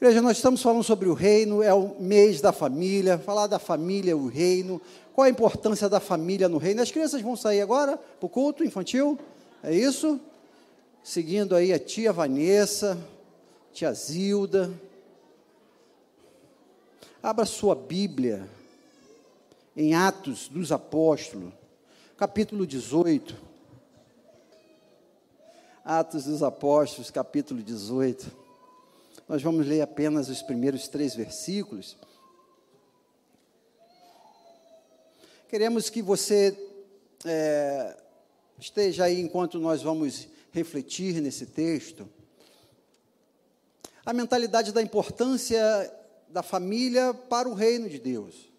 Igreja, nós estamos falando sobre o reino, é o mês da família, falar da família, o reino, qual a importância da família no reino. As crianças vão sair agora para o culto infantil, é isso? Seguindo aí a tia Vanessa, tia Zilda. Abra sua Bíblia em Atos dos Apóstolos, capítulo 18. Atos dos Apóstolos, capítulo 18. Nós vamos ler apenas os primeiros três versículos. Queremos que você é, esteja aí enquanto nós vamos refletir nesse texto. A mentalidade da importância da família para o reino de Deus.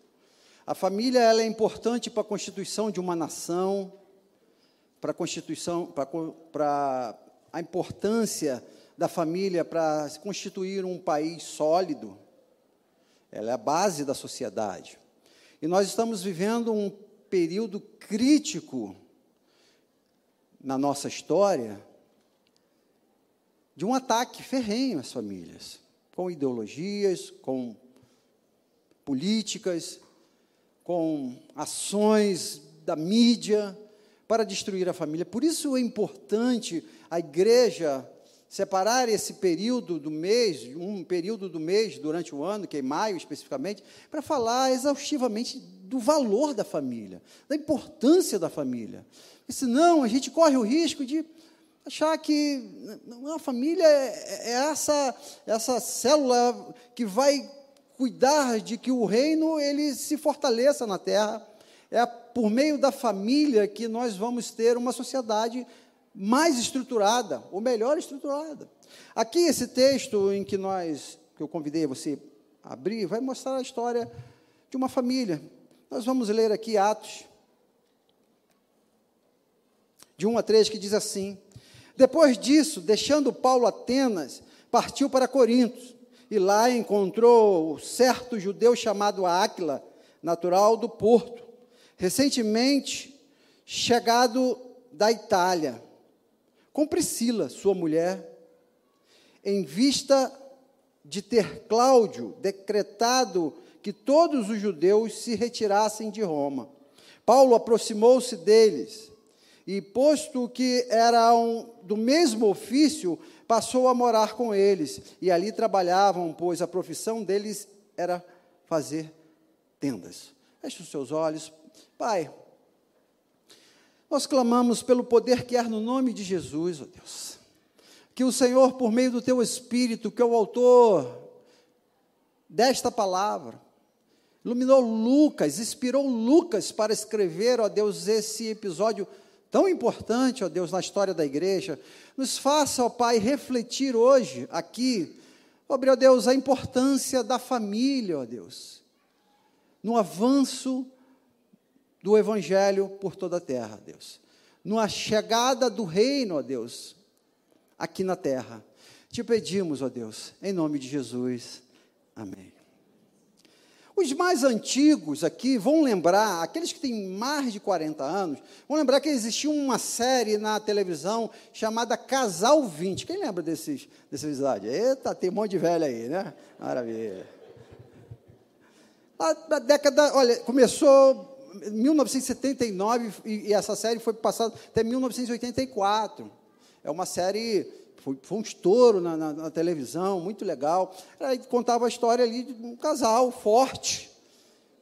A família ela é importante para a constituição de uma nação, para a constituição, para, para a importância da família para constituir um país sólido. Ela é a base da sociedade. E nós estamos vivendo um período crítico na nossa história de um ataque ferrenho às famílias, com ideologias, com políticas, com ações da mídia para destruir a família. Por isso é importante a igreja separar esse período do mês, um período do mês durante o ano, que é maio especificamente, para falar exaustivamente do valor da família, da importância da família. Porque senão a gente corre o risco de achar que a família é, é essa, essa célula que vai cuidar de que o reino ele se fortaleça na terra. É por meio da família que nós vamos ter uma sociedade mais estruturada, ou melhor estruturada. Aqui esse texto em que nós, que eu convidei você a abrir, vai mostrar a história de uma família. Nós vamos ler aqui Atos, de 1 a 3, que diz assim: Depois disso, deixando Paulo Atenas, partiu para Corinto, e lá encontrou certo judeu chamado Áquila, natural do Porto, recentemente chegado da Itália com Priscila, sua mulher, em vista de ter Cláudio decretado que todos os judeus se retirassem de Roma. Paulo aproximou-se deles e, posto que eram do mesmo ofício, passou a morar com eles. E ali trabalhavam, pois a profissão deles era fazer tendas. Feche os seus olhos. Pai, nós clamamos pelo poder que há no nome de Jesus, ó Deus. Que o Senhor, por meio do teu Espírito, que é o autor desta palavra, iluminou Lucas, inspirou Lucas para escrever, ó Deus, esse episódio tão importante, ó Deus, na história da igreja. Nos faça, ó Pai, refletir hoje, aqui, sobre, ó Deus, a importância da família, ó Deus, no avanço do Evangelho por toda a terra, Deus. Na chegada do reino, ó Deus, aqui na terra. Te pedimos, ó Deus, em nome de Jesus. Amém. Os mais antigos aqui vão lembrar, aqueles que têm mais de 40 anos, vão lembrar que existia uma série na televisão chamada Casal 20. Quem lembra desses, desse episódio? Eita, tem um monte de velho aí, né? Maravilha. A, a década, olha, começou 1979 e, essa série foi passada até 1984. É uma série, foi, foi um estouro na, na, na, televisão, muito legal. Aí contava a história ali de um casal forte,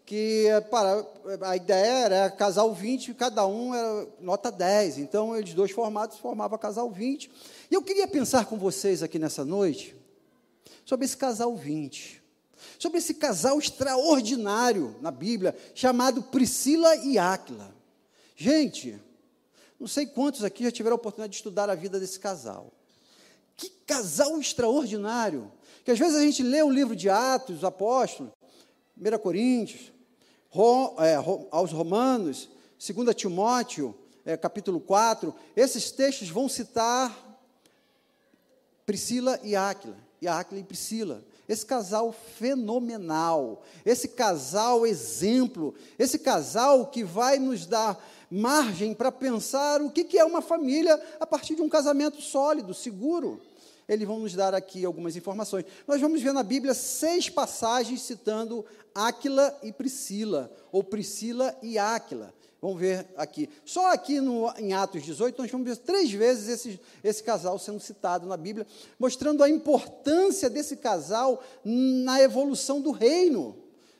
que para, a ideia era casal 20, cada um era nota 10. Então, eles dois formados formavam casal 20. E eu queria pensar com vocês aqui nessa noite sobre esse casal 20 sobre esse casal extraordinário na Bíblia, chamado Priscila e Áquila. Gente, não sei quantos aqui já tiveram a oportunidade de estudar a vida desse casal. Que casal extraordinário! Que às vezes a gente lê o livro de Atos, os Apóstolos, 1 Coríntios, é, aos Romanos, 2 Timóteo, é, capítulo 4, esses textos vão citar Priscila e Áquila, e Áquila e Priscila. Esse casal fenomenal, esse casal exemplo, esse casal que vai nos dar margem para pensar o que é uma família a partir de um casamento sólido, seguro. eles vão nos dar aqui algumas informações. Nós vamos ver na Bíblia seis passagens citando Áquila e Priscila, ou Priscila e Áquila. Vamos ver aqui. Só aqui no, em Atos 18, nós vamos ver três vezes esse, esse casal sendo citado na Bíblia, mostrando a importância desse casal na evolução do reino,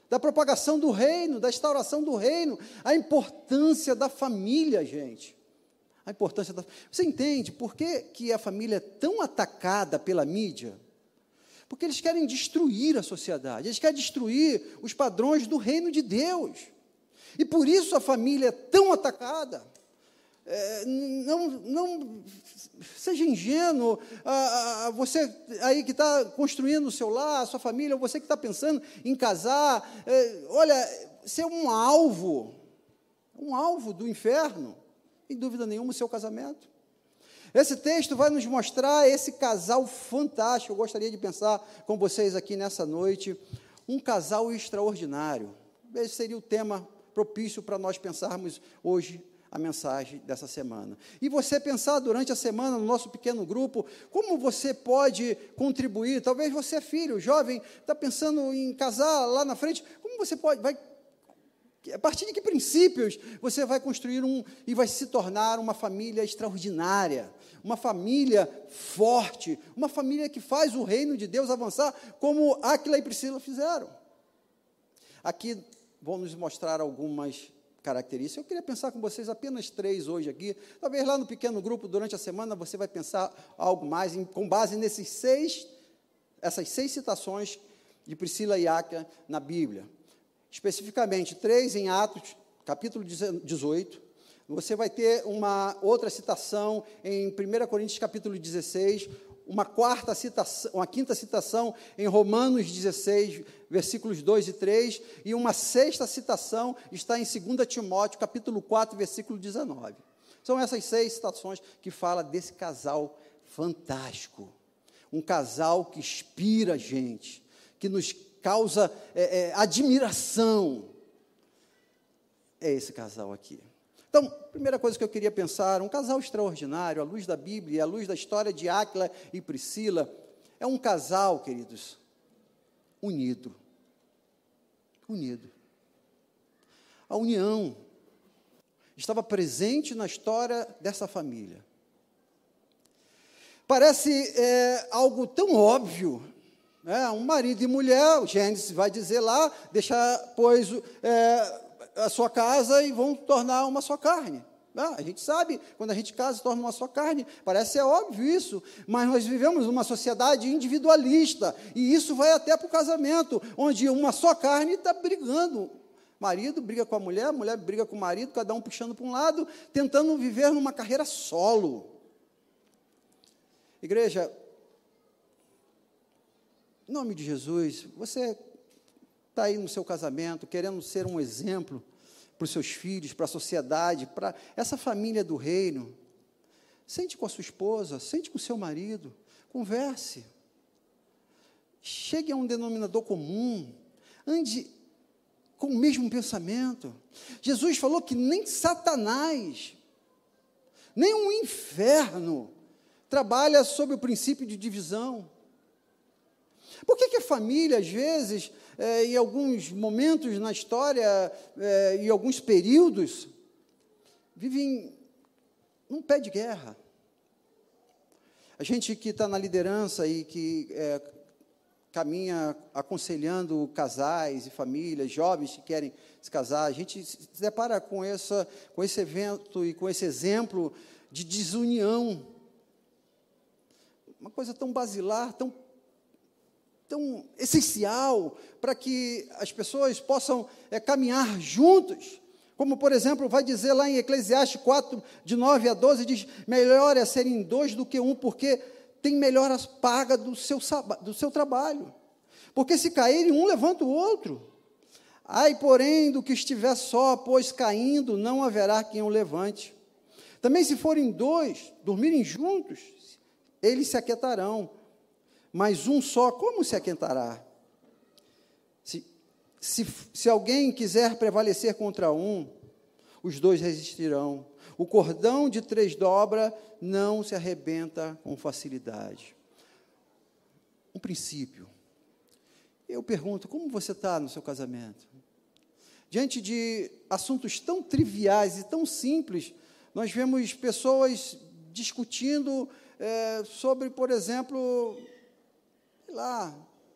da propagação do reino, da instauração do reino, a importância da família, gente. A importância da. Você entende por que, que a família é tão atacada pela mídia? Porque eles querem destruir a sociedade, eles querem destruir os padrões do reino de Deus. E por isso a família é tão atacada. É, não, não seja ingênuo, ah, você aí que está construindo o seu lar, a sua família, você que está pensando em casar, é, olha, ser um alvo, um alvo do inferno, sem dúvida nenhuma, o seu casamento. Esse texto vai nos mostrar esse casal fantástico. Eu gostaria de pensar com vocês aqui nessa noite, um casal extraordinário. Esse seria o tema propício para nós pensarmos hoje a mensagem dessa semana. E você pensar durante a semana no nosso pequeno grupo, como você pode contribuir? Talvez você é filho, jovem, está pensando em casar lá na frente, como você pode, vai a partir de que princípios você vai construir um e vai se tornar uma família extraordinária, uma família forte, uma família que faz o reino de Deus avançar, como Aquila e Priscila fizeram. Aqui vão nos mostrar algumas características. Eu queria pensar com vocês apenas três hoje aqui. Talvez lá no pequeno grupo, durante a semana, você vai pensar algo mais em, com base nesses seis, essas seis citações de Priscila e na Bíblia. Especificamente, três em Atos, capítulo 18. Você vai ter uma outra citação em 1 Coríntios, capítulo 16, uma quarta citação, uma quinta citação em Romanos 16, versículos 2 e 3, e uma sexta citação está em 2 Timóteo, capítulo 4, versículo 19. São essas seis citações que fala desse casal fantástico. Um casal que inspira a gente, que nos causa é, é, admiração. É esse casal aqui. Então, primeira coisa que eu queria pensar, um casal extraordinário, à luz da Bíblia à luz da história de Áquila e Priscila, é um casal, queridos, unido. Unido. A união estava presente na história dessa família. Parece é, algo tão óbvio, né? um marido e mulher, o Gênesis vai dizer lá, deixar, pois, é, a sua casa e vão tornar uma só carne. Ah, a gente sabe, quando a gente casa, torna uma só carne. Parece ser óbvio isso, mas nós vivemos numa sociedade individualista, e isso vai até para o casamento, onde uma só carne está brigando. Marido briga com a mulher, mulher briga com o marido, cada um puxando para um lado, tentando viver numa carreira solo. Igreja, em nome de Jesus, você está aí no seu casamento, querendo ser um exemplo para os seus filhos, para a sociedade, para essa família do reino. Sente com a sua esposa, sente com o seu marido, converse. Chegue a um denominador comum, ande com o mesmo pensamento. Jesus falou que nem Satanás, nem o um inferno trabalha sob o princípio de divisão. Por que, que a família, às vezes, é, em alguns momentos na história, é, em alguns períodos, vive num pé de guerra? A gente que está na liderança e que é, caminha aconselhando casais e famílias, jovens que querem se casar, a gente se depara com, essa, com esse evento e com esse exemplo de desunião. Uma coisa tão basilar, tão tão essencial para que as pessoas possam é, caminhar juntos. Como, por exemplo, vai dizer lá em Eclesiastes 4, de 9 a 12, diz: melhor é serem dois do que um, porque tem melhor as paga do seu, do seu trabalho. Porque se caírem, um levanta o outro. Ai, porém, do que estiver só, pois caindo, não haverá quem o levante. Também, se forem dois, dormirem juntos, eles se aquietarão mas um só, como se aquentará? Se, se, se alguém quiser prevalecer contra um, os dois resistirão. O cordão de três dobra não se arrebenta com facilidade. um princípio. Eu pergunto, como você está no seu casamento? Diante de assuntos tão triviais e tão simples, nós vemos pessoas discutindo é, sobre, por exemplo, sei lá,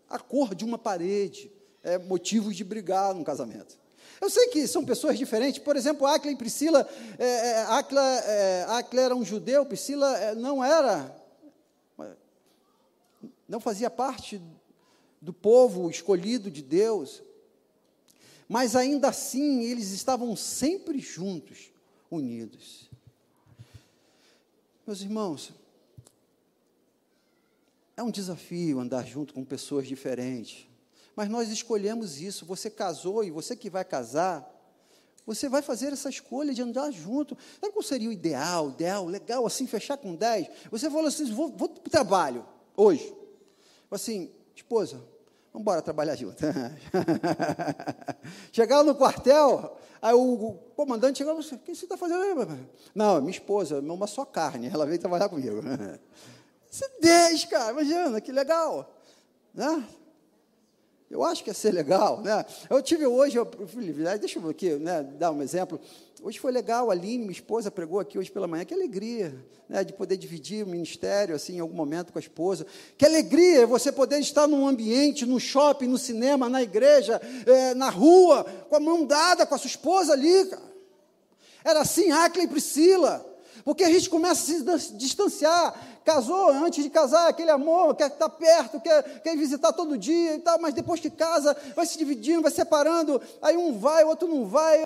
a cor de uma parede, é, motivos de brigar num casamento. Eu sei que são pessoas diferentes, por exemplo, Acla e Priscila, é, é, Acla, é, Acla era um judeu, Priscila é, não era, não fazia parte do povo escolhido de Deus, mas ainda assim eles estavam sempre juntos, unidos. Meus irmãos, é um desafio andar junto com pessoas diferentes, mas nós escolhemos isso. Você casou e você que vai casar, você vai fazer essa escolha de andar junto. Sabe qual seria o ideal, ideal, legal, assim, fechar com 10? Você falou assim: vou, vou para o trabalho hoje. Assim, esposa, vamos embora trabalhar junto. Chegaram no quartel, aí o, comandante chegou e falou: o que você está fazendo? Não, minha esposa, uma só carne, ela veio trabalhar comigo. Isso é 10, cara, imagina, que legal. Né? Eu acho que ia ser legal, né? Eu tive hoje, eu, deixa eu aqui, né, dar um exemplo. Hoje foi legal, a Aline, minha esposa, pregou aqui hoje pela manhã. Que alegria, né, de poder dividir o ministério, assim, em algum momento com a esposa. Que alegria você poder estar num ambiente, no shopping, no cinema, na igreja, é, na rua, com a mão dada com a sua esposa ali, cara. Era assim, Acla e Priscila. Porque a gente começa a se distanciar casou antes de casar, aquele amor, quer estar perto, quer, quer visitar todo dia e tal, mas depois que casa, vai se dividindo, vai separando, aí um vai, o outro não vai.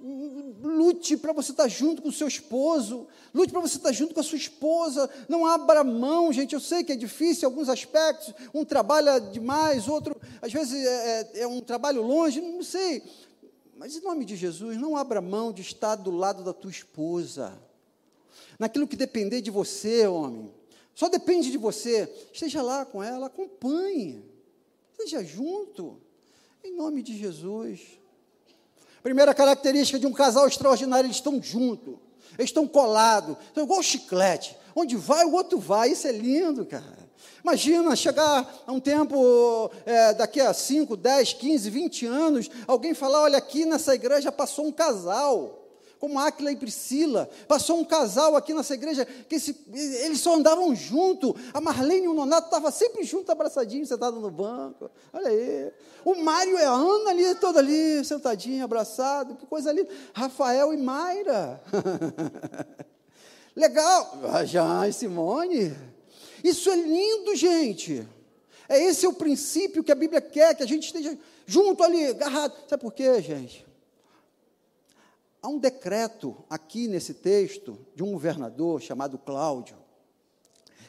Lute para você estar junto com o seu esposo, lute para você estar junto com a sua esposa, não abra mão, gente. Eu sei que é difícil em alguns aspectos, um trabalha demais, outro, às vezes, é, é, é um trabalho longe, não sei. Mas em nome de Jesus, não abra mão de estar do lado da tua esposa. Naquilo que depender de você, homem. Só depende de você. Esteja lá com ela, acompanhe. Esteja junto. Em nome de Jesus. Primeira característica de um casal extraordinário, eles estão juntos. Eles estão colados. Estão igual chiclete. Onde vai, o outro vai. Isso é lindo, cara. Imagina chegar a um tempo, é, daqui a 5, 10, 15, 20 anos, alguém falar: olha, aqui nessa igreja passou um casal como Áquila e Priscila. Passou um casal aqui nessa igreja que esse, eles só andavam junto. A Marlene e o Nonato estavam sempre juntos, abraçadinhos, sentados no banco. Olha aí. O Mário e a Ana ali, todo ali, sentadinho, abraçado. Que coisa linda. Rafael e Mayra. Legal. Ah, Já e Simone. Isso é lindo, gente. É esse é o princípio que a Bíblia quer, que a gente esteja junto ali, agarrado. Sabe por quê, gente? Há um decreto aqui nesse texto de um governador chamado Cláudio.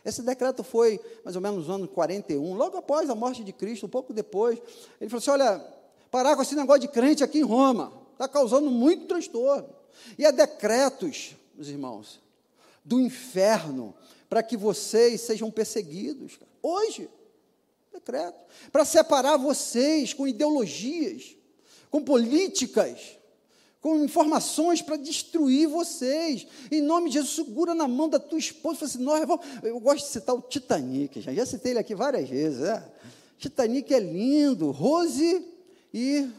Esse decreto foi mais ou menos no ano 41, logo após a morte de Cristo, um pouco depois. Ele falou assim: olha, parar com esse negócio de crente aqui em Roma, está causando muito transtorno. E há decretos, meus irmãos, do inferno, para que vocês sejam perseguidos. Hoje, decreto. Para separar vocês com ideologias, com políticas com informações para destruir vocês. Em nome de Jesus, segura na mão da tua esposa. Fala assim, nós vamos... Eu gosto de citar o Titanic, já, já citei ele aqui várias vezes. É. Titanic é lindo. Rose e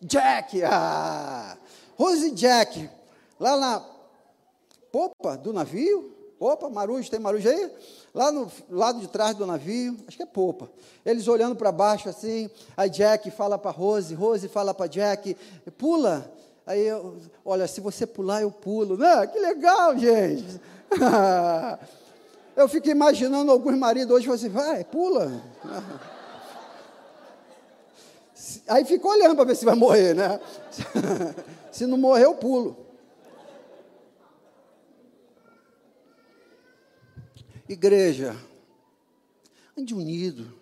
Jack. Ah, Rose e Jack. Lá na popa do navio. Opa, Marujo, tem Marujo aí? Lá no lado de trás do navio, acho que é popa. Eles olhando para baixo assim, a Jack fala para Rose, Rose fala para Jack, pula, Aí, eu, olha, se você pular, eu pulo. Né? Que legal, gente. eu fico imaginando alguns maridos hoje, assim, vai, pula. Aí fica olhando para ver se vai morrer, né? se não morrer, eu pulo. Igreja, ande unido.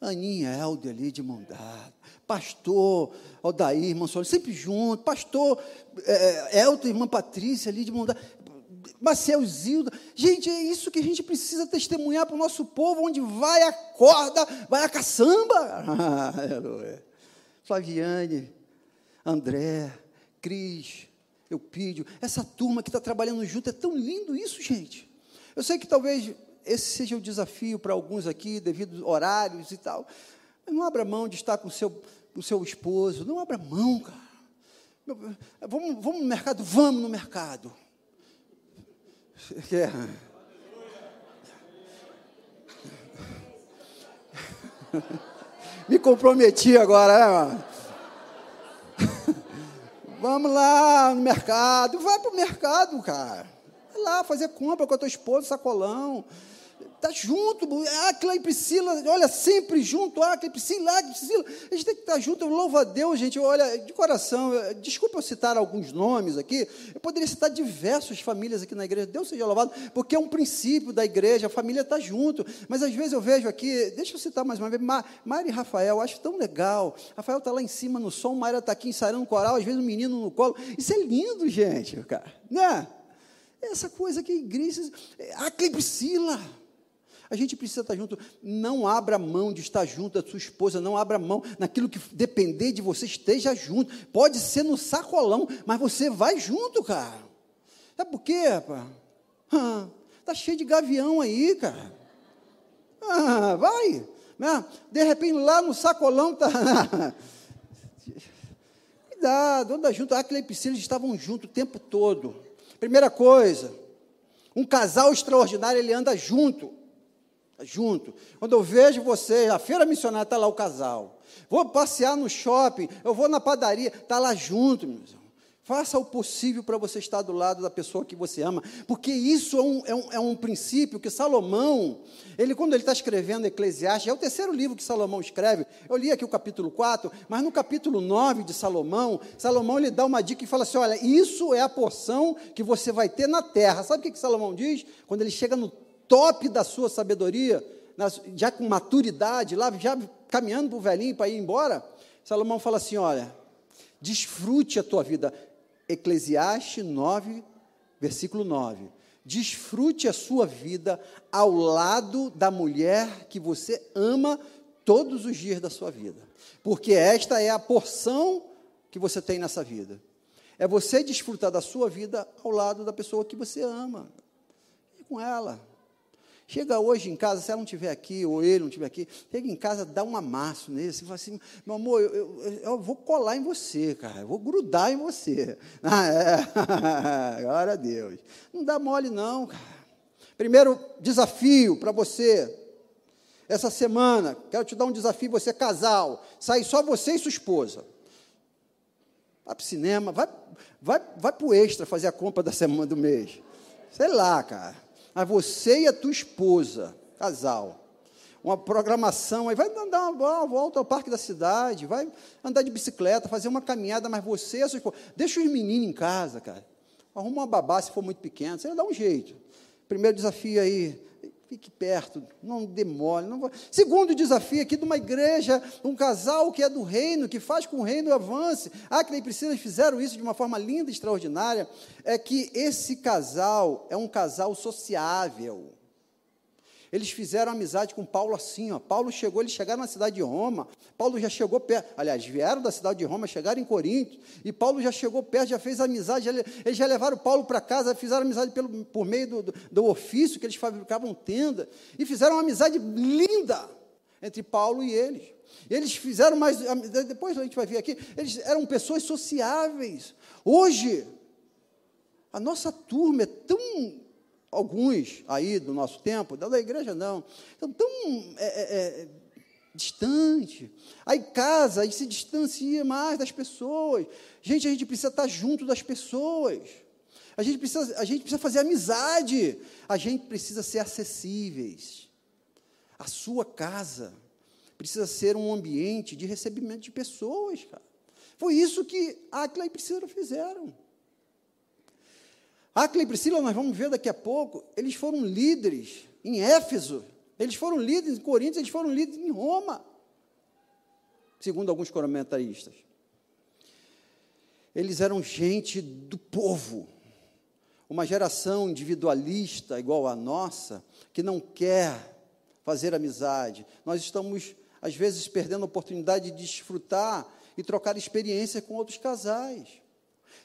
Aninha Helder ali de mão dada pastor Aldair, irmã Sônia, sempre junto, pastor é, Elton, irmã Patrícia ali de mão Marcel Zilda. Gente, é isso que a gente precisa testemunhar para o nosso povo, onde vai a corda, vai a caçamba. Flaviane, André, Cris, Eupídio, essa turma que está trabalhando junto, é tão lindo isso, gente. Eu sei que talvez esse seja o desafio para alguns aqui, devido horários e tal. Mas não abra mão de estar com o seu, o seu esposo, não abra mão, cara. Vamos, vamos no mercado? Vamos no mercado. É. Me comprometi agora, né? Vamos lá no mercado. Vai para o mercado, cara. Vai lá fazer compra com a tua esposa, sacolão. Está junto, Aquila e Priscila, olha, sempre junto, Aquila e Priscila, Aquila e Priscila. A gente tem que estar tá junto, eu louvo a Deus, gente. Olha, de coração, desculpa eu citar alguns nomes aqui, eu poderia citar diversas famílias aqui na igreja, Deus seja louvado, porque é um princípio da igreja, a família está junto. Mas às vezes eu vejo aqui, deixa eu citar mais uma vez, Mari e Rafael, acho tão legal. Rafael está lá em cima no som, Mari está aqui ensaiando coral, às vezes um menino no colo. Isso é lindo, gente, cara, né? Essa coisa que igreja, Aquila e Priscila. A gente precisa estar junto. Não abra mão de estar junto da sua esposa, não abra mão naquilo que depender de você, esteja junto. Pode ser no sacolão, mas você vai junto, cara. Sabe por quê, rapaz? Ah, tá cheio de gavião aí, cara. Ah, vai. Né? De repente lá no sacolão tá. Cuidado, anda junto. Aquele e Priscila estavam juntos o tempo todo. Primeira coisa, um casal extraordinário, ele anda junto junto. Quando eu vejo você, a feira missionária está lá o casal. Vou passear no shopping, eu vou na padaria, está lá junto, meus irmãos. Faça o possível para você estar do lado da pessoa que você ama, porque isso é um, é um, é um princípio que Salomão, ele quando ele está escrevendo Eclesiastes, é o terceiro livro que Salomão escreve, eu li aqui o capítulo 4, mas no capítulo 9 de Salomão, Salomão ele dá uma dica e fala assim, olha, isso é a porção que você vai ter na terra. Sabe o que, que Salomão diz? Quando ele chega no top da sua sabedoria, já com maturidade, lá já caminhando para o velhinho para ir embora, Salomão fala assim: olha, desfrute a tua vida. Eclesiastes 9, versículo 9. Desfrute a sua vida ao lado da mulher que você ama todos os dias da sua vida. Porque esta é a porção que você tem nessa vida. É você desfrutar da sua vida ao lado da pessoa que você ama. E com ela. Chega hoje em casa, se ela não estiver aqui, ou ele não estiver aqui, chega em casa, dá um amasso nele, você fala assim, meu amor, eu, eu, eu, vou colar em você, cara, eu vou grudar em você. Ah, é. Glória a Deus. Não dá mole, não, cara. Primeiro desafio para você, essa semana, quero te dar um desafio, você casal, sai só você e sua esposa. Vai para o cinema, vai, vai, vai para o extra fazer a compra da semana do mês. Sei lá, cara mas você e a tua esposa, casal, uma programação, aí vai dar uma volta ao parque da cidade, vai andar de bicicleta, fazer uma caminhada, mas você a sua esposa, deixa os meninos em casa, cara. Arruma uma babá se for muito pequeno, você dá um jeito. Primeiro desafio aí, Fique perto, não demore. Não... Segundo desafio aqui de uma igreja, um casal que é do reino, que faz com o reino avance. Ah, que nem Priscila fizeram isso de uma forma linda e extraordinária. É que esse casal é um casal sociável. Eles fizeram amizade com Paulo assim, ó. Paulo chegou, eles chegaram na cidade de Roma. Paulo já chegou perto. Aliás, vieram da cidade de Roma, chegaram em Corinto. E Paulo já chegou perto, já fez amizade. Já, eles já levaram Paulo para casa, fizeram amizade pelo, por meio do, do, do ofício que eles fabricavam tenda. E fizeram uma amizade linda entre Paulo e eles. Eles fizeram mais. Depois a gente vai ver aqui, eles eram pessoas sociáveis. Hoje, a nossa turma é tão alguns aí do nosso tempo, da igreja não, estão tão é, é, é, distante. Aí casa e se distancia mais das pessoas. Gente, a gente precisa estar junto das pessoas. A gente precisa, a gente precisa fazer amizade. A gente precisa ser acessíveis. A sua casa precisa ser um ambiente de recebimento de pessoas, cara. Foi isso que Aquila e Priscila fizeram. Aquila e Priscila, nós vamos ver daqui a pouco, eles foram líderes em Éfeso, eles foram líderes em Coríntios, eles foram líderes em Roma, segundo alguns comentaristas. Eles eram gente do povo, uma geração individualista igual a nossa, que não quer fazer amizade. Nós estamos, às vezes, perdendo a oportunidade de desfrutar e trocar experiência com outros casais.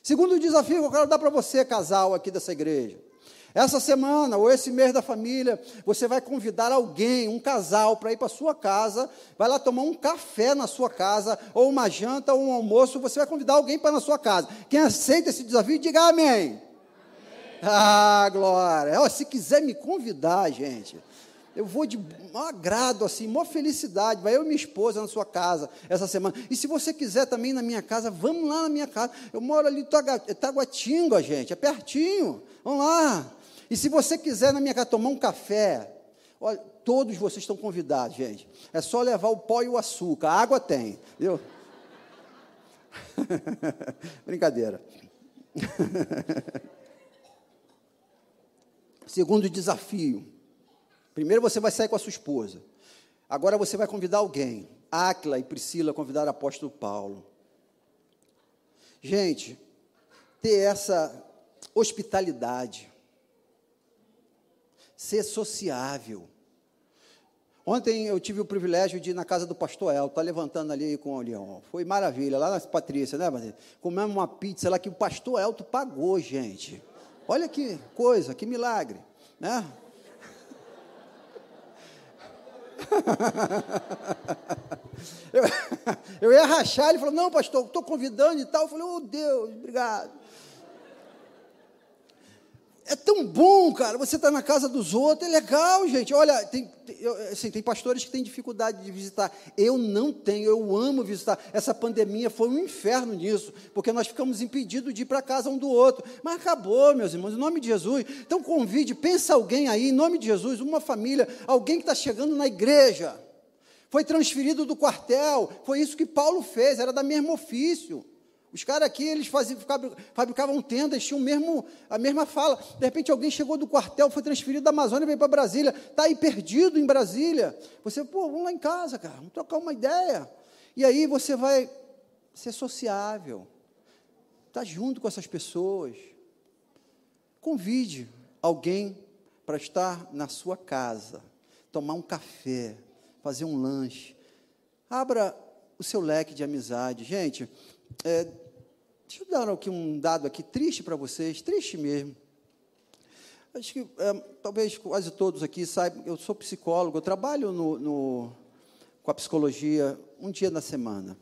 Segundo desafio que eu quero dar para você, casal aqui dessa igreja, Essa semana ou esse mês da família, você vai convidar alguém, um casal, para ir para sua casa, vai lá tomar um café na sua casa, ou uma janta, ou um almoço, você vai convidar alguém para na sua casa. Quem aceita esse desafio, diga amém. amém. Ah, glória. Oh, se quiser me convidar, gente, eu vou de um agrado, assim, uma felicidade. Vai eu e minha esposa na sua casa essa semana. E se você quiser também na minha casa, vamos lá na minha casa. Eu moro ali em Taguatinga, gente, é pertinho. Vamos lá. E se você quiser na minha casa tomar um café, olha, todos vocês estão convidados, gente. É só levar o pó e o açúcar. A água tem, viu? Brincadeira. Segundo desafio. Primeiro você vai sair com a sua esposa. Agora você vai convidar alguém. Áquila e Priscila convidaram o apóstolo Paulo. Gente, ter essa hospitalidade, ser sociável. Ontem eu tive o privilégio de ir na casa do pastor El, está levantando ali com o Leão. Foi maravilha, lá na Patrícia, né, Patrícia? Comemos uma pizza lá que o pastor Elto pagou, gente. Olha que coisa, que milagre, né? eu, ia rachar, ele falou, não, pastor, estou convidando e tal. Eu falei, oh Deus, obrigado. É tão bom, cara, você está na casa dos outros, é legal, gente. Olha, tem, assim, tem pastores que têm dificuldade de visitar. Eu não tenho, eu amo visitar. Essa pandemia foi um inferno nisso, porque nós ficamos impedidos de ir para casa um do outro. Mas acabou, meus irmãos, em nome de Jesus. Então convide, pensa alguém aí, em nome de Jesus, uma família, alguém que está chegando na igreja. Foi transferido do quartel, foi isso que Paulo fez, era da mesmo ofício. Os caras aqui, eles faziam, fabricavam tendas, tinham mesmo, a mesma fala. De repente, alguém chegou do quartel, foi transferido da Amazônia, veio para Brasília, está aí perdido em Brasília. Você, pô, vamos lá em casa, cara, vamos trocar uma ideia. E aí você vai ser sociável, estar tá junto com essas pessoas. Convide alguém para estar na sua casa, tomar um café, fazer um lanche. Abra o seu leque de amizade. Gente, é, Deixa eu dar aqui um dado aqui triste para vocês, triste mesmo. Acho que é, talvez quase todos aqui saibam, eu sou psicólogo, eu trabalho no, no, com a psicologia um dia na semana.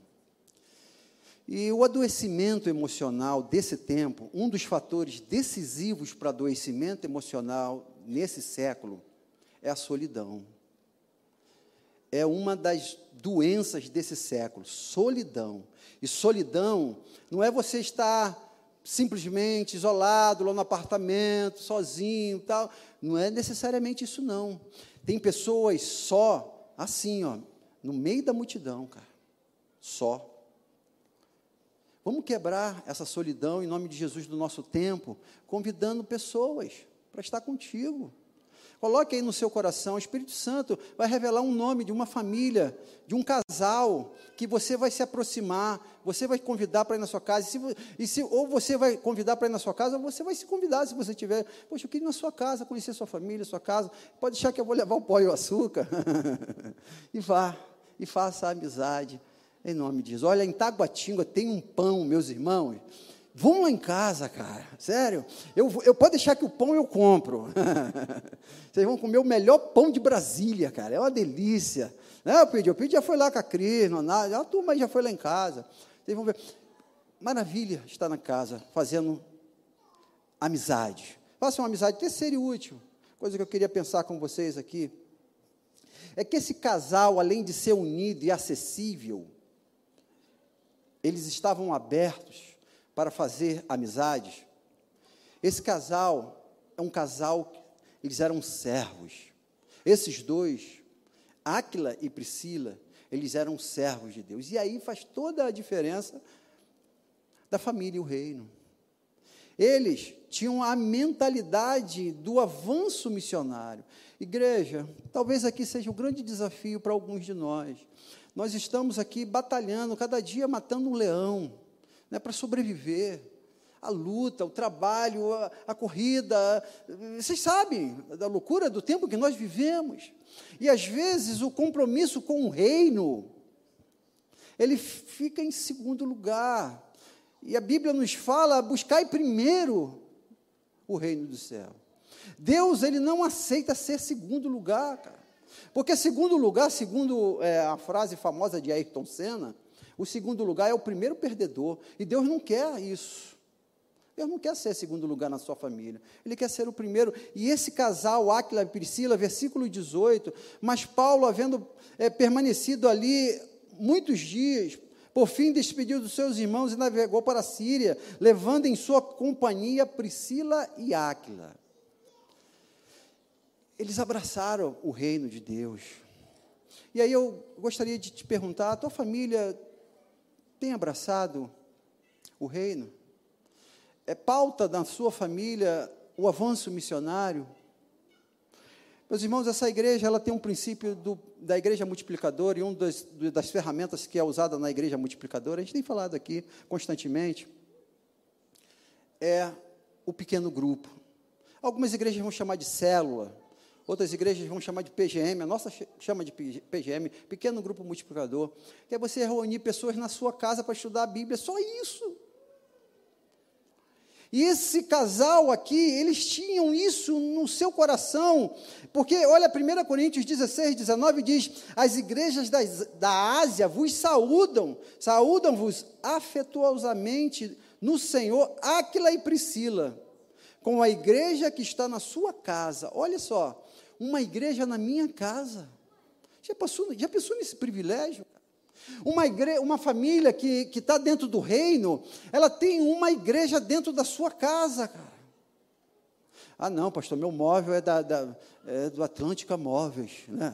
E o adoecimento emocional desse tempo, um dos fatores decisivos para adoecimento emocional nesse século, é a solidão. É uma das doenças desse século, solidão. E solidão não é você estar simplesmente isolado lá no apartamento, sozinho, tal. Não é necessariamente isso não. Tem pessoas só assim, ó, no meio da multidão, cara. Só. Vamos quebrar essa solidão em nome de Jesus do nosso tempo, convidando pessoas para estar contigo. Coloque aí no seu coração, o Espírito Santo vai revelar um nome de uma família, de um casal, que você vai se aproximar, você vai convidar para ir na sua casa, e se, e se, ou você vai convidar para ir na sua casa, ou você vai se convidar se você tiver. Poxa, eu queria ir na sua casa, conhecer sua família, sua casa. Pode deixar que eu vou levar o pó e o açúcar. e vá, e faça a amizade, em nome de Jesus. Olha, em Taguatinga tem um pão, meus irmãos Vão lá em casa, cara. Sério. Eu, eu pode deixar que o pão eu compro. Vocês vão comer o melhor pão de Brasília, cara. É uma delícia. Né, eu pedi, eu pedi, já foi lá com a Cris, nada. A turma já foi lá em casa. Vocês vão ver. Maravilha estar na casa, fazendo amizade. Faça uma amizade terceira e última. Coisa que eu queria pensar com vocês aqui. É que esse casal, além de ser unido e acessível, eles estavam abertos para fazer amizades. Esse casal é um casal, eles eram servos. Esses dois, Áquila e Priscila, eles eram servos de Deus. E aí faz toda a diferença da família e o reino. Eles tinham a mentalidade do avanço missionário. Igreja, talvez aqui seja um grande desafio para alguns de nós. Nós estamos aqui batalhando, cada dia matando um leão né, para sobreviver. A luta, o trabalho, a, a corrida. Vocês sabem da loucura do tempo que nós vivemos. E às vezes o compromisso com o reino, ele fica em segundo lugar. E a Bíblia nos fala: buscai primeiro o reino do céu. Deus, ele não aceita ser segundo lugar, cara. Porque segundo lugar, segundo é, a frase famosa de Ayrton Senna, o segundo lugar é o primeiro perdedor. E Deus não quer isso. Deus não quer ser segundo lugar na sua família. Ele quer ser o primeiro. E esse casal, Áquila e Priscila, versículo 18, mas Paulo, havendo é, permanecido ali muitos dias, por fim despediu dos seus irmãos e navegou para a Síria, levando em sua companhia Priscila e Áquila. Eles abraçaram o reino de Deus. E aí eu gostaria de te perguntar: a tua família tem abraçado o reino? É pauta da sua família o avanço missionário? Meus irmãos, essa igreja ela tem um princípio do, da igreja multiplicadora e uma das, das ferramentas que é usada na igreja multiplicadora, a gente tem falado aqui constantemente, é o pequeno grupo. Algumas igrejas vão chamar de célula, outras igrejas vão chamar de PGM, a nossa chama de PGM, pequeno grupo multiplicador, que é você reunir pessoas na sua casa para estudar a Bíblia, só isso. E esse casal aqui, eles tinham isso no seu coração, porque, olha, 1 Coríntios 16, 19 diz: As igrejas das, da Ásia vos saúdam, saúdam-vos afetuosamente no Senhor, Áquila e Priscila, com a igreja que está na sua casa. Olha só, uma igreja na minha casa. Já pensou, já pensou nesse privilégio? Uma, igreja, uma família que está dentro do reino, ela tem uma igreja dentro da sua casa, cara. Ah, não, pastor, meu móvel é, da, da é do Atlântica Móveis, né?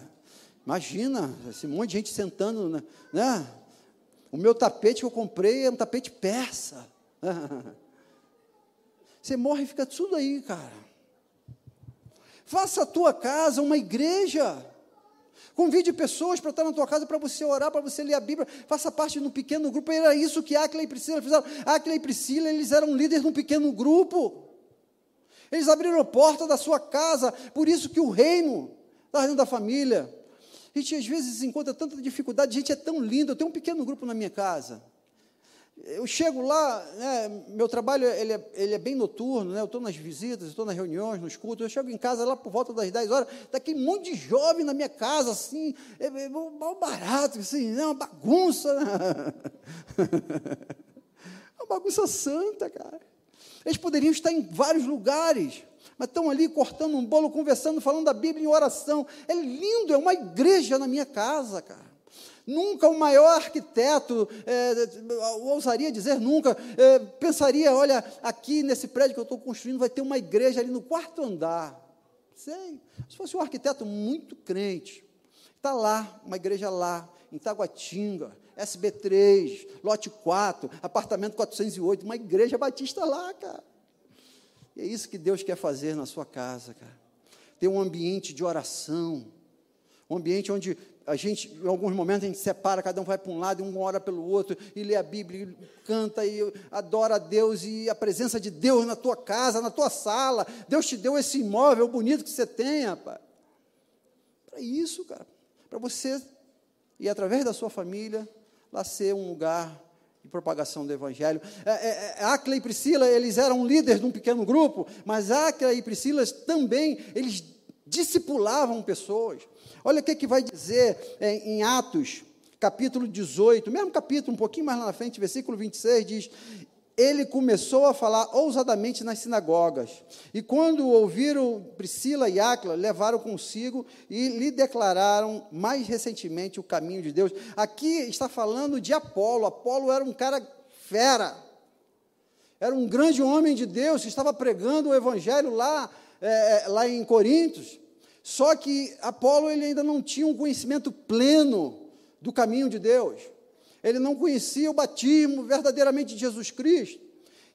Imagina, esse monte de gente sentando, né? né? O meu tapete que eu comprei é um tapete persa. Você morre e fica tudo aí, cara. Faça a tua casa uma igreja. Convide pessoas para estar na tua casa para você orar, para você ler a Bíblia. Faça parte de um pequeno grupo. Era isso que Aquila e Priscila fizeram. Aquila e Priscila, eles eram líderes de um pequeno grupo. Eles abriram a porta da sua casa. Por isso que o reino está dentro da família. A gente às vezes encontra tanta dificuldade. Gente, é tão lindo. Eu tenho um pequeno grupo na minha casa. Eu chego lá, né, meu trabalho ele é, ele é, bem noturno, né, eu estou nas visitas, estou nas reuniões, nos cultos, eu chego em casa lá por volta das 10 horas, está aquele monte de jovem na minha casa, assim, é, é mal barato, assim, é uma bagunça. Né? uma bagunça santa, cara. Eles poderiam estar em vários lugares, mas estão ali cortando um bolo, conversando, falando da Bíblia em oração. É lindo, é uma igreja na minha casa, cara. Nunca o maior arquiteto, é, ousaria dizer nunca, é, pensaria: olha, aqui nesse prédio que eu estou construindo vai ter uma igreja ali no quarto andar. Sei. Se fosse um arquiteto muito crente, está lá, uma igreja lá, em Taguatinga, SB3, lote 4, apartamento 408, uma igreja batista lá, cara. E é isso que Deus quer fazer na sua casa, cara. Ter um ambiente de oração, um ambiente onde a gente, em alguns momentos, a gente separa, cada um vai para um lado, um ora pelo outro, e lê a Bíblia, e canta, e adora a Deus, e a presença de Deus na tua casa, na tua sala. Deus te deu esse imóvel bonito que você tem, rapaz. Para isso, cara. Para você, e através da sua família, lá ser um lugar de propagação do Evangelho. É, é, é Acla e Priscila, eles eram líderes de um pequeno grupo, mas Acla e Priscila também, eles discipulavam pessoas. Olha o que, que vai dizer é, em Atos, capítulo 18, mesmo capítulo, um pouquinho mais lá na frente, versículo 26, diz: Ele começou a falar ousadamente nas sinagogas. E quando ouviram Priscila e Áquila, levaram consigo e lhe declararam mais recentemente o caminho de Deus. Aqui está falando de Apolo. Apolo era um cara fera. Era um grande homem de Deus que estava pregando o evangelho lá, é, é lá em Corintos. Só que Apolo ele ainda não tinha um conhecimento pleno do caminho de Deus. Ele não conhecia o batismo verdadeiramente de Jesus Cristo.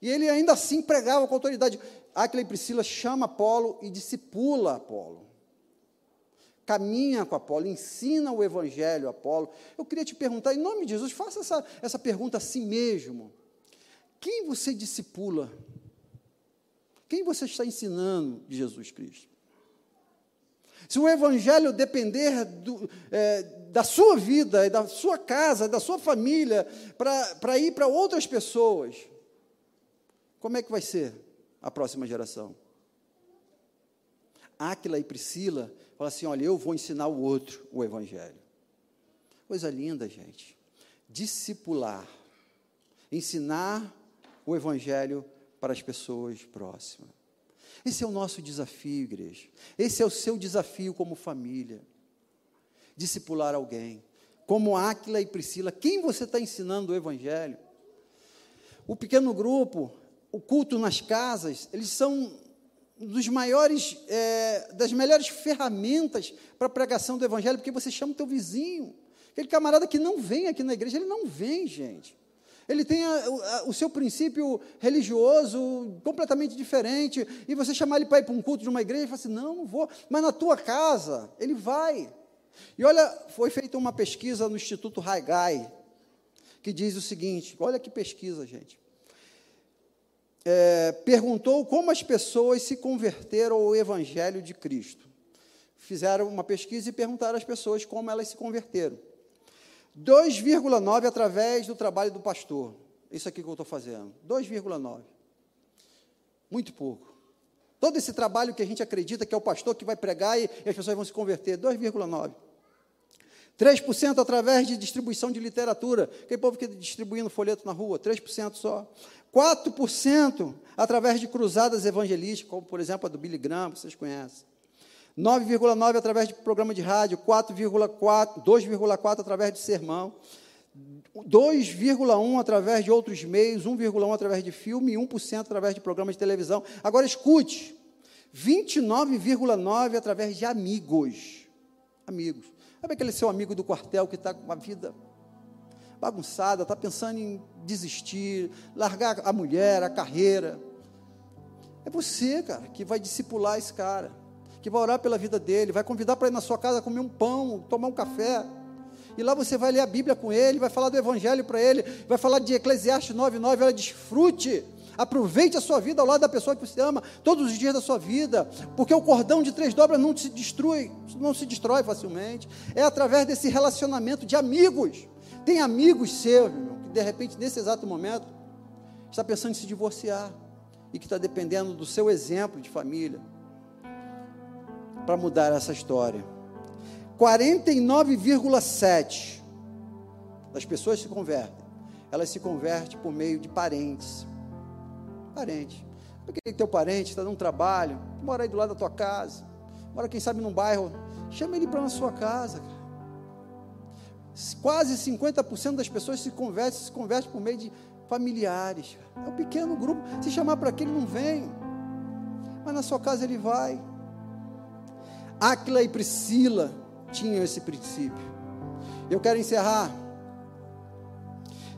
E ele ainda assim pregava com autoridade. Aquila e Priscila chama Apolo e discipula Apolo. Caminha com Apolo, ensina o evangelho a Apolo. Eu queria te perguntar, em nome de Jesus, faça essa, essa pergunta a si mesmo. Quem você discipula? Quem você está ensinando de Jesus Cristo? Se o Evangelho depender do, é, da sua vida, da sua casa, da sua família, para ir para outras pessoas, como é que vai ser a próxima geração? Áquila e Priscila, fala assim: olha, eu vou ensinar o outro o Evangelho. Coisa linda, gente. Discipular. Ensinar o Evangelho para as pessoas próximas. Esse é o nosso desafio, igreja. Esse é o seu desafio como família. Discipular alguém. Como Áquila e Priscila. Quem você está ensinando o Evangelho? O pequeno grupo, o culto nas casas, eles são dos maiores, é, das melhores ferramentas para a pregação do Evangelho, porque você chama o teu vizinho. Aquele camarada que não vem aqui na igreja, ele não vem, gente. Ele tem a, a, o seu princípio religioso completamente diferente, e você chamar ele para ir para um culto de uma igreja, e fala assim: não, não vou, mas na tua casa, ele vai. E olha, foi feita uma pesquisa no Instituto Haigai, que diz o seguinte: olha que pesquisa, gente. É, perguntou como as pessoas se converteram ao Evangelho de Cristo. Fizeram uma pesquisa e perguntaram às pessoas como elas se converteram. 2,9 através do trabalho do pastor. Isso aqui que eu estou fazendo. 2,9. Muito pouco. Todo esse trabalho que a gente acredita que é o pastor que vai pregar e, as pessoas vão se converter. 2,9. 3% através de distribuição de literatura. Aquele povo que distribuindo folheto na rua, 3% só. 4% através de cruzadas evangelísticas, como por exemplo a do Billy Graham, vocês conhecem. 9,9 através de programa de rádio, 4,4, 2,4 através de sermão, 2,1 através de outros meios, 1,1 através de filme e 1% através de programas de televisão. Agora escute, 29,9 através de amigos. Amigos. Sabe aquele seu amigo do quartel que está com uma vida bagunçada, está pensando em desistir, largar a mulher, a carreira? É você, cara, que vai discipular esse cara que vai orar pela vida dele, vai convidar para ir na sua casa comer um pão, tomar um café. E lá você vai ler a Bíblia com ele, vai falar do Evangelho para ele, vai falar de Eclesiastes 9,9, ela desfrute, aproveite a sua vida ao lado da pessoa que você ama, todos os dias da sua vida, porque o cordão de três dobras não se destrói, não se destrói facilmente, é através desse relacionamento de amigos. Tem amigos seus, irmão, que de repente, nesse exato momento, está pensando em se divorciar, e que está dependendo do seu exemplo de família para mudar essa história. 49,7 das pessoas se convertem. Elas se convertem por meio de parentes. Parentes. Porque teu parente está num trabalho, mora aí do lado da tua casa, mora quem sabe num bairro, chama ele para na sua casa. Quase 50% das pessoas se convertem, se convertem por meio de familiares. É um pequeno grupo. Se chamar para aquele, não vem. Mas na sua casa ele vai. Áquila e Priscila tinham esse princípio. Eu quero encerrar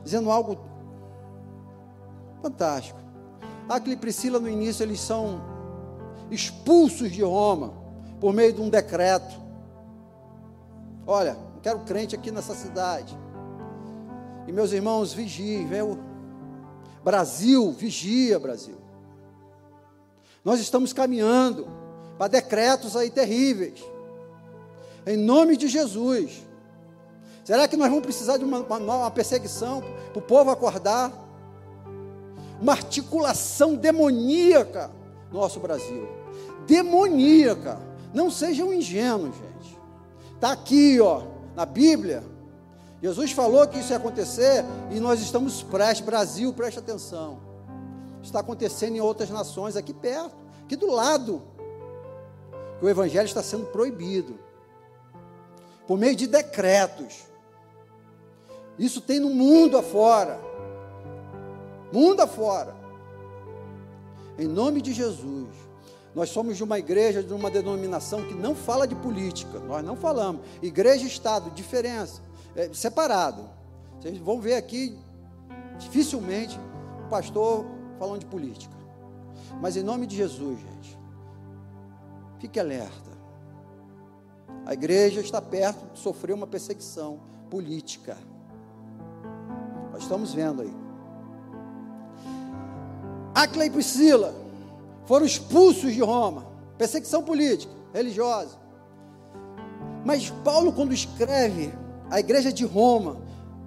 dizendo algo fantástico. Áquila e Priscila, no início, eles são expulsos de Roma por meio de um decreto. Olha, não quero crente aqui nessa cidade. E meus irmãos, vigiem, o Brasil, vigia, Brasil. Nós estamos caminhando para decretos aí terríveis. Em nome de Jesus. Será que nós vamos precisar de uma, uma perseguição para o povo acordar? Uma articulação demoníaca no nosso Brasil. Demoníaca. Não sejam ingênuos, gente. Está aqui, ó, na Bíblia. Jesus falou que isso ia acontecer e nós estamos prestes. Brasil, preste atenção. Está acontecendo em outras nações, aqui perto, aqui do lado que o evangelho está sendo proibido por meio de decretos. Isso tem no mundo afora. Mundo afora. Em nome de Jesus. Nós somos de uma igreja, de uma denominação que não fala de política. Nós não falamos. Igreja e Estado, diferença. É, separado. Vocês vão ver aqui, dificilmente, o pastor falando de política. Mas em nome de Jesus, gente. Fique alerta. A igreja está perto de sofrer uma perseguição política. Nós estamos vendo aí. Aquila e Priscila foram expulsos de Roma. Perseguição política, religiosa. Mas Paulo, quando escreve a igreja de Roma,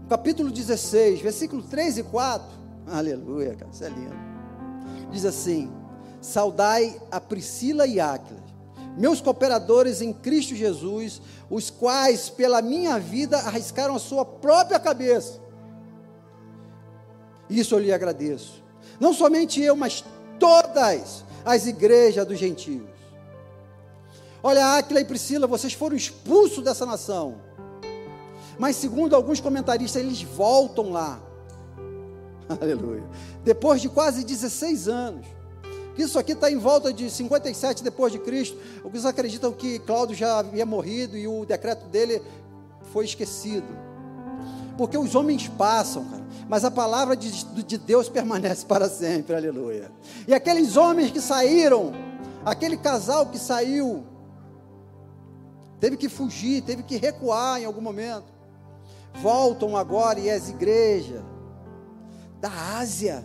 capítulo 16, versículo 3 e 4, aleluia, cara, isso é lindo. Diz assim: Saudai a Priscila e Áquila meus cooperadores em Cristo Jesus, os quais, pela minha vida, arriscaram a sua própria cabeça. Isso eu lhe agradeço. Não somente eu, mas todas as igrejas dos gentios. Olha, Aquila e Priscila, vocês foram expulsos dessa nação. Mas, segundo alguns comentaristas, eles voltam lá. Aleluia. Depois de quase 16 anos. Isso aqui está em volta de 57 depois de Cristo. Alguns acreditam que Cláudio já havia morrido e o decreto dele foi esquecido. Porque os homens passam, cara, mas a palavra de, de Deus permanece para sempre, aleluia. E aqueles homens que saíram, aquele casal que saiu, teve que fugir, teve que recuar em algum momento. Voltam agora e as igrejas da Ásia,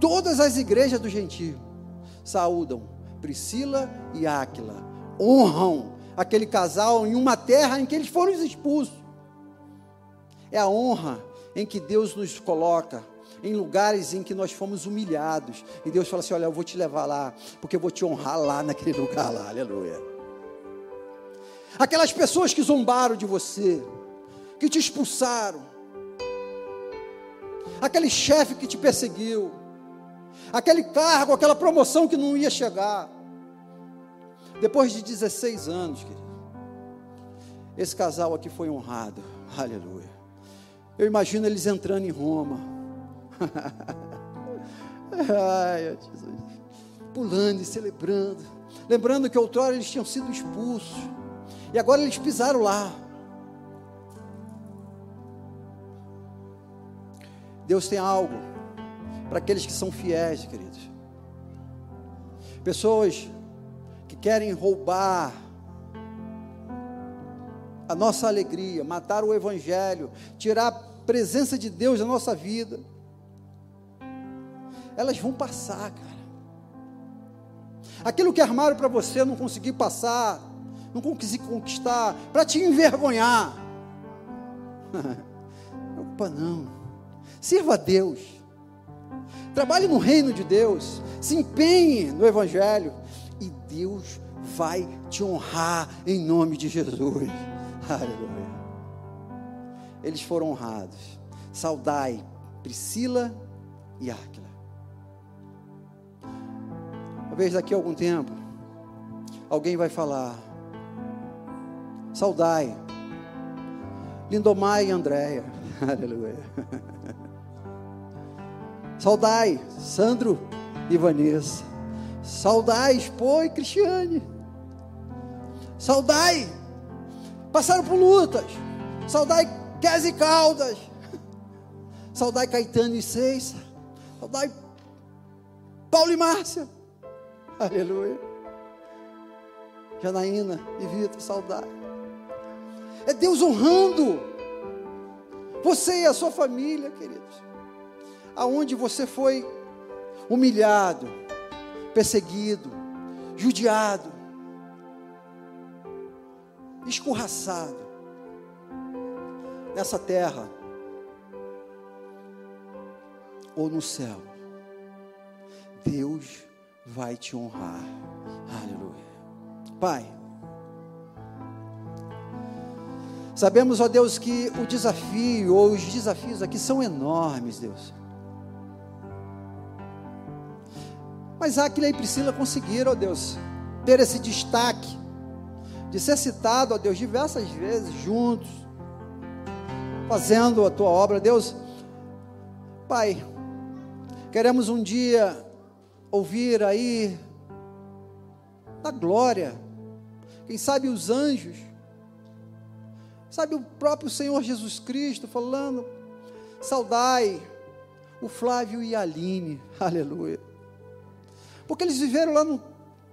todas as igrejas do gentio, saúdam Priscila e Áquila, honram aquele casal em uma terra em que eles foram expulsos. É a honra em que Deus nos coloca, em lugares em que nós fomos humilhados. E Deus fala assim: Olha, eu vou te levar lá, porque eu vou te honrar lá naquele lugar lá, aleluia. Aquelas pessoas que zombaram de você, que te expulsaram, aquele chefe que te perseguiu, aquele cargo, aquela promoção que não ia chegar. Depois de 16 anos, querido, esse casal aqui foi honrado. Aleluia. Eu imagino eles entrando em Roma. Ai, Jesus. Pulando e celebrando. Lembrando que outrora eles tinham sido expulsos. E agora eles pisaram lá. Deus tem algo para aqueles que são fiéis, queridos. Pessoas que querem roubar a nossa alegria, matar o Evangelho, tirar a presença de Deus da nossa vida, elas vão passar, cara. Aquilo que armaram para você não conseguir passar, não conseguir conquistar, para te envergonhar. Preocupa não. Sirva a Deus. Trabalhe no reino de Deus. Se empenhe no Evangelho. E Deus vai te honrar em nome de Jesus. Aleluia. Eles foram honrados. Saudai Priscila e Áquila. Talvez daqui a algum tempo, alguém vai falar: Saudai Lindomar e Andréia. Aleluia. Saudai, Sandro e Vanessa. Saudai, Expo e Cristiane. Saudai, passaram por lutas. Saudai, Kes e Caldas. Saudai, Caetano e Seixa. Saudai, Paulo e Márcia. Aleluia. Janaína e Vitor, saudai. É Deus honrando você e a sua família, queridos aonde você foi humilhado, perseguido, judiado, escorraçado nessa terra ou no céu, Deus vai te honrar. Aleluia. Pai, sabemos, ó Deus, que o desafio ou os desafios aqui são enormes, Deus. Mas Aquila e Priscila conseguiram, ó Deus, ter esse destaque de ser citado, ó Deus, diversas vezes juntos, fazendo a tua obra, Deus. Pai, queremos um dia ouvir aí da glória, quem sabe os anjos, sabe o próprio Senhor Jesus Cristo falando, saudai o Flávio e a Aline, aleluia porque eles viveram lá no,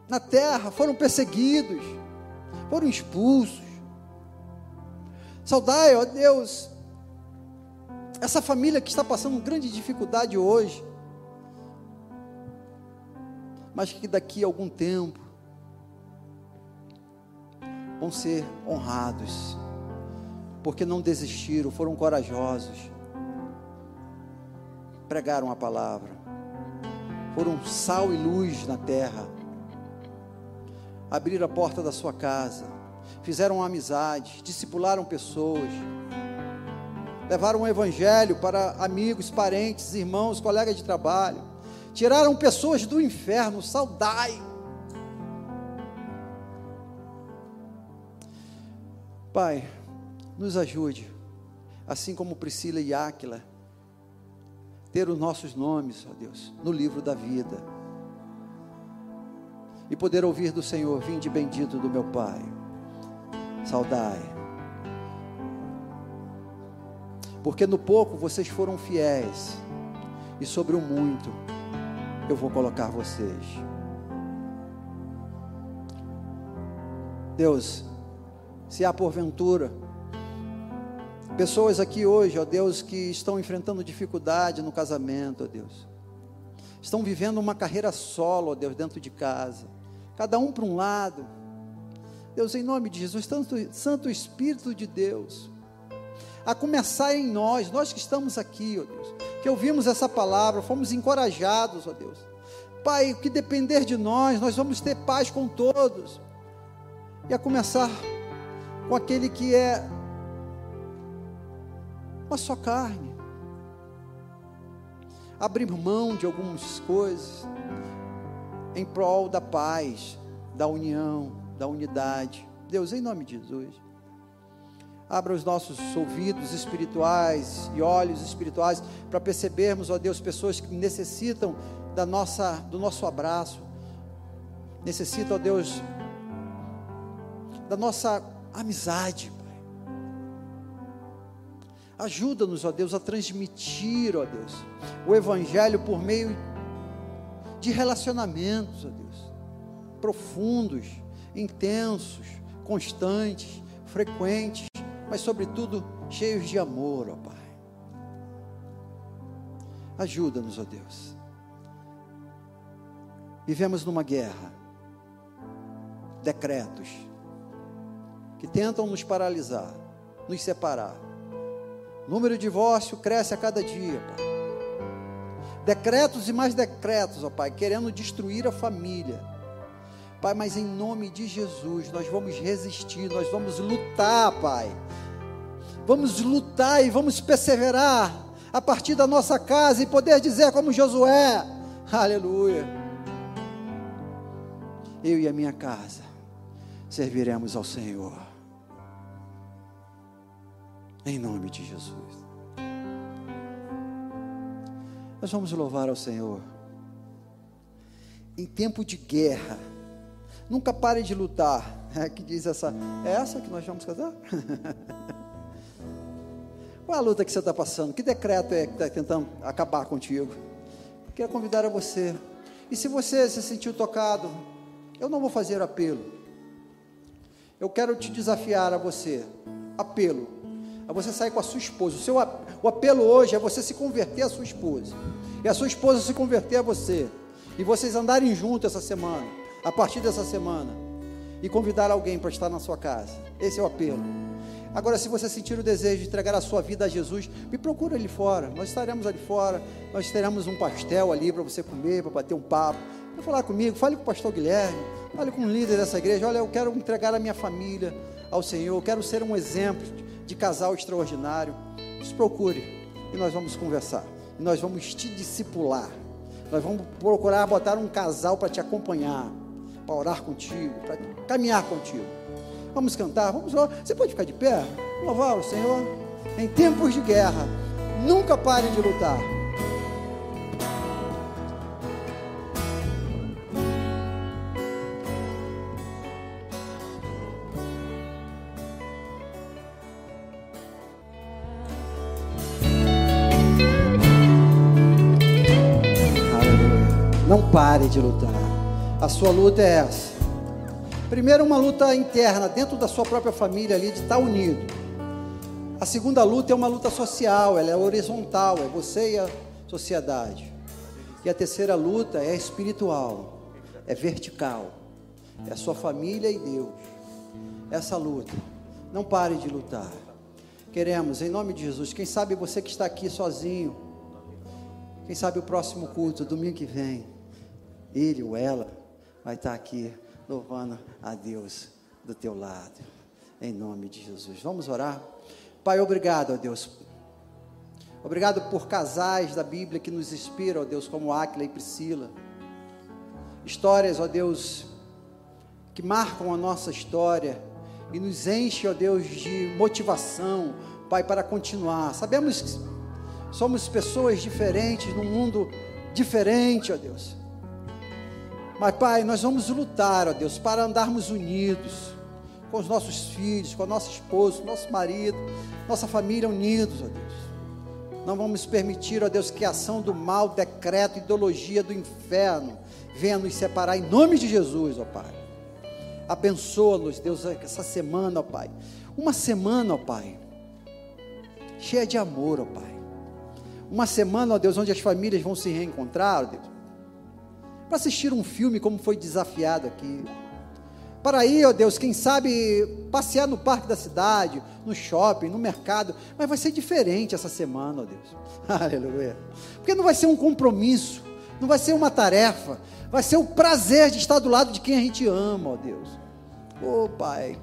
na terra, foram perseguidos, foram expulsos. Saudai, ó Deus, essa família que está passando grande dificuldade hoje, mas que daqui a algum tempo vão ser honrados, porque não desistiram, foram corajosos, pregaram a palavra foram sal e luz na terra. abriram a porta da sua casa, fizeram amizade, discipularam pessoas, levaram o evangelho para amigos, parentes, irmãos, colegas de trabalho, tiraram pessoas do inferno, saudai. Pai, nos ajude, assim como Priscila e Áquila, ter os nossos nomes, ó Deus, no livro da vida. E poder ouvir do Senhor, vinde bendito do meu Pai. Saudai. Porque no pouco vocês foram fiéis, e sobre o muito eu vou colocar vocês. Deus, se há porventura pessoas aqui hoje, ó Deus, que estão enfrentando dificuldade no casamento, ó Deus, estão vivendo uma carreira solo, ó Deus, dentro de casa, cada um para um lado. Deus, em nome de Jesus, Santo, Santo Espírito de Deus, a começar em nós, nós que estamos aqui, ó Deus, que ouvimos essa palavra, fomos encorajados, ó Deus. Pai, o que depender de nós, nós vamos ter paz com todos. E a começar com aquele que é uma só carne. Abrir mão de algumas coisas em prol da paz, da união, da unidade. Deus, em nome de Jesus, abra os nossos ouvidos espirituais e olhos espirituais para percebermos, ó Deus, pessoas que necessitam da nossa, do nosso abraço, necessitam, ó Deus, da nossa amizade. Ajuda-nos, ó Deus, a transmitir, ó Deus, o Evangelho por meio de relacionamentos, ó Deus, profundos, intensos, constantes, frequentes, mas, sobretudo, cheios de amor, ó Pai. Ajuda-nos, ó Deus. Vivemos numa guerra, decretos, que tentam nos paralisar, nos separar. O número de divórcio cresce a cada dia, Pai. Decretos e mais decretos, ó Pai, querendo destruir a família. Pai, mas em nome de Jesus, nós vamos resistir, nós vamos lutar, Pai. Vamos lutar e vamos perseverar a partir da nossa casa e poder dizer como Josué: Aleluia. Eu e a minha casa serviremos ao Senhor. Em nome de Jesus. Nós vamos louvar ao Senhor. Em tempo de guerra, nunca pare de lutar. É que diz essa, é essa que nós vamos casar? Qual é a luta que você está passando? Que decreto é que está tentando acabar contigo? Quero convidar a você. E se você se sentiu tocado, eu não vou fazer apelo. Eu quero te desafiar a você. Apelo é você sair com a sua esposa. O, seu, o apelo hoje é você se converter à sua esposa. E a sua esposa se converter a você. E vocês andarem juntos essa semana, a partir dessa semana. E convidar alguém para estar na sua casa. Esse é o apelo. Agora, se você sentir o desejo de entregar a sua vida a Jesus, me procura ali fora. Nós estaremos ali fora. Nós teremos um pastel ali para você comer, para bater um papo. Vai falar comigo, fale com o pastor Guilherme, fale com o líder dessa igreja. Olha, eu quero entregar a minha família ao Senhor, eu quero ser um exemplo de casal extraordinário, nos procure e nós vamos conversar. E nós vamos te discipular. Nós vamos procurar botar um casal para te acompanhar, para orar contigo, para caminhar contigo. Vamos cantar, vamos lá. Você pode ficar de pé? Louvar o Senhor. Em tempos de guerra, nunca pare de lutar. Pare de lutar. A sua luta é essa. Primeiro, uma luta interna, dentro da sua própria família ali, de estar unido. A segunda luta é uma luta social, ela é horizontal, é você e a sociedade. E a terceira luta é espiritual, é vertical, é a sua família e Deus. Essa luta. Não pare de lutar. Queremos, em nome de Jesus, quem sabe você que está aqui sozinho, quem sabe o próximo culto, domingo que vem ele ou ela vai estar aqui louvando a Deus do teu lado. Em nome de Jesus. Vamos orar? Pai, obrigado, ó Deus. Obrigado por casais da Bíblia que nos inspiram, ó Deus, como Áquila e Priscila. Histórias, ó Deus, que marcam a nossa história e nos enche, ó Deus, de motivação, Pai, para continuar. Sabemos que somos pessoas diferentes, num mundo diferente, ó Deus. Mas, Pai, nós vamos lutar, ó Deus, para andarmos unidos com os nossos filhos, com a nossa esposa, nosso marido, nossa família unidos, ó Deus. Não vamos permitir, ó Deus, que a ação do mal, decreto, ideologia do inferno venha nos separar em nome de Jesus, ó Pai. Abençoa-nos, Deus, essa semana, ó Pai. Uma semana, ó Pai, cheia de amor, ó Pai. Uma semana, ó Deus, onde as famílias vão se reencontrar, ó Deus. Para assistir um filme como foi desafiado aqui para ir, ó Deus, quem sabe passear no parque da cidade, no shopping, no mercado, mas vai ser diferente essa semana, ó Deus. Aleluia. Porque não vai ser um compromisso, não vai ser uma tarefa, vai ser o prazer de estar do lado de quem a gente ama, ó Deus. Ô Pai.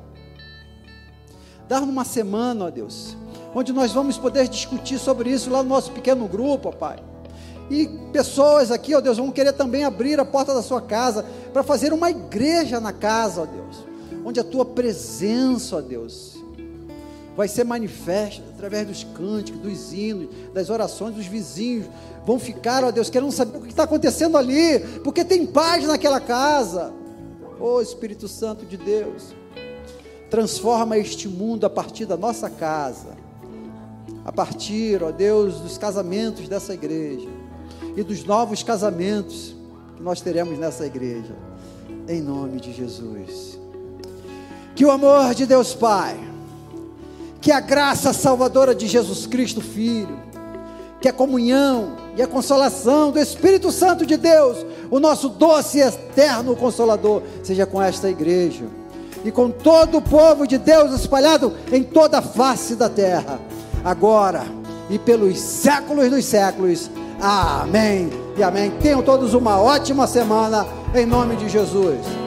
Dar numa semana, ó Deus, onde nós vamos poder discutir sobre isso lá no nosso pequeno grupo, ó Pai e pessoas aqui, ó Deus, vão querer também abrir a porta da sua casa para fazer uma igreja na casa, ó Deus, onde a tua presença, ó Deus, vai ser manifesta através dos cânticos, dos hinos, das orações dos vizinhos. Vão ficar, ó Deus, querendo saber o que está acontecendo ali, porque tem paz naquela casa. Ô oh, Espírito Santo de Deus, transforma este mundo a partir da nossa casa, a partir, ó Deus, dos casamentos dessa igreja e dos novos casamentos que nós teremos nessa igreja. Em nome de Jesus. Que o amor de Deus Pai, que a graça salvadora de Jesus Cristo Filho, que a comunhão e a consolação do Espírito Santo de Deus, o nosso doce e eterno consolador, seja com esta igreja e com todo o povo de Deus espalhado em toda a face da terra, agora e pelos séculos dos séculos. Amém e amém. Tenham todos uma ótima semana, em nome de Jesus.